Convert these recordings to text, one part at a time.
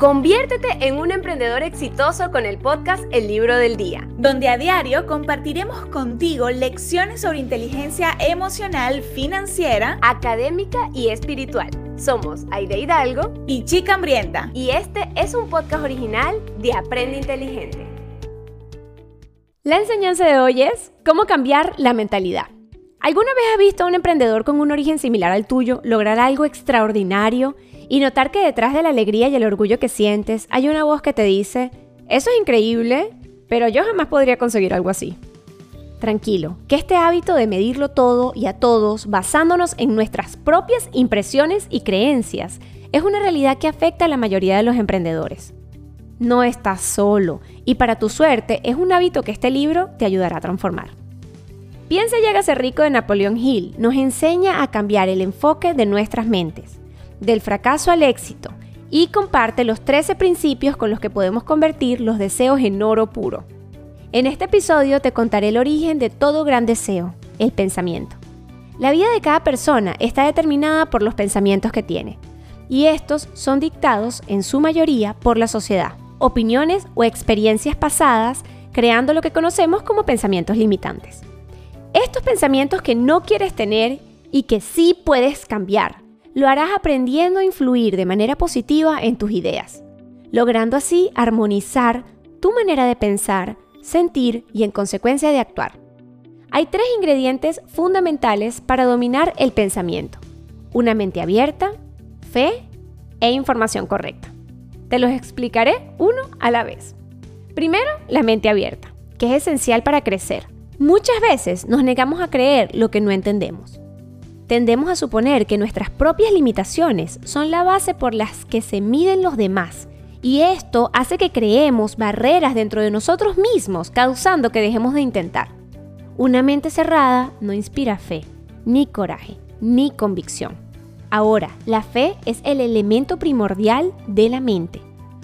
Conviértete en un emprendedor exitoso con el podcast El Libro del Día, donde a diario compartiremos contigo lecciones sobre inteligencia emocional, financiera, académica y espiritual. Somos Aide Hidalgo y Chica Hambrienta. Y este es un podcast original de Aprende Inteligente. La enseñanza de hoy es cómo cambiar la mentalidad. ¿Alguna vez has visto a un emprendedor con un origen similar al tuyo lograr algo extraordinario y notar que detrás de la alegría y el orgullo que sientes hay una voz que te dice, eso es increíble, pero yo jamás podría conseguir algo así. Tranquilo, que este hábito de medirlo todo y a todos, basándonos en nuestras propias impresiones y creencias, es una realidad que afecta a la mayoría de los emprendedores. No estás solo y para tu suerte es un hábito que este libro te ayudará a transformar. Piensa y hágase rico de Napoleón Hill nos enseña a cambiar el enfoque de nuestras mentes del fracaso al éxito y comparte los 13 principios con los que podemos convertir los deseos en oro puro. En este episodio te contaré el origen de todo gran deseo, el pensamiento. La vida de cada persona está determinada por los pensamientos que tiene, y estos son dictados en su mayoría por la sociedad, opiniones o experiencias pasadas, creando lo que conocemos como pensamientos limitantes. Estos pensamientos que no quieres tener y que sí puedes cambiar lo harás aprendiendo a influir de manera positiva en tus ideas, logrando así armonizar tu manera de pensar, sentir y en consecuencia de actuar. Hay tres ingredientes fundamentales para dominar el pensamiento. Una mente abierta, fe e información correcta. Te los explicaré uno a la vez. Primero, la mente abierta, que es esencial para crecer. Muchas veces nos negamos a creer lo que no entendemos tendemos a suponer que nuestras propias limitaciones son la base por las que se miden los demás. Y esto hace que creemos barreras dentro de nosotros mismos, causando que dejemos de intentar. Una mente cerrada no inspira fe, ni coraje, ni convicción. Ahora, la fe es el elemento primordial de la mente.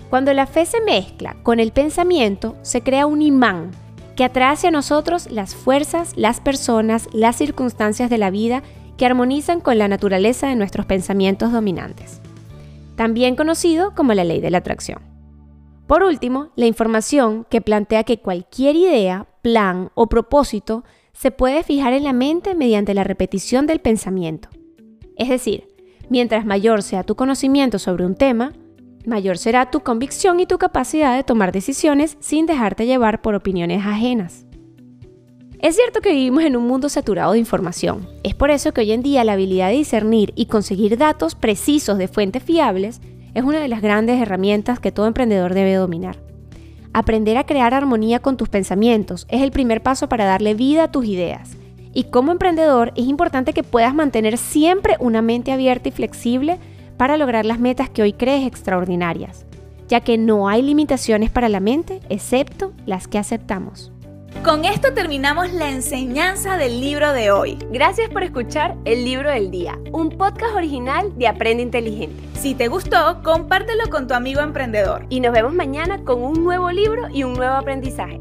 Cuando la fe se mezcla con el pensamiento, se crea un imán que atrae hacia nosotros las fuerzas, las personas, las circunstancias de la vida que armonizan con la naturaleza de nuestros pensamientos dominantes, también conocido como la ley de la atracción. Por último, la información que plantea que cualquier idea, plan o propósito se puede fijar en la mente mediante la repetición del pensamiento. Es decir, mientras mayor sea tu conocimiento sobre un tema, mayor será tu convicción y tu capacidad de tomar decisiones sin dejarte llevar por opiniones ajenas. Es cierto que vivimos en un mundo saturado de información. Es por eso que hoy en día la habilidad de discernir y conseguir datos precisos de fuentes fiables es una de las grandes herramientas que todo emprendedor debe dominar. Aprender a crear armonía con tus pensamientos es el primer paso para darle vida a tus ideas. Y como emprendedor es importante que puedas mantener siempre una mente abierta y flexible para lograr las metas que hoy crees extraordinarias, ya que no hay limitaciones para la mente excepto las que aceptamos. Con esto terminamos la enseñanza del libro de hoy. Gracias por escuchar El Libro del Día, un podcast original de Aprende Inteligente. Si te gustó, compártelo con tu amigo emprendedor. Y nos vemos mañana con un nuevo libro y un nuevo aprendizaje.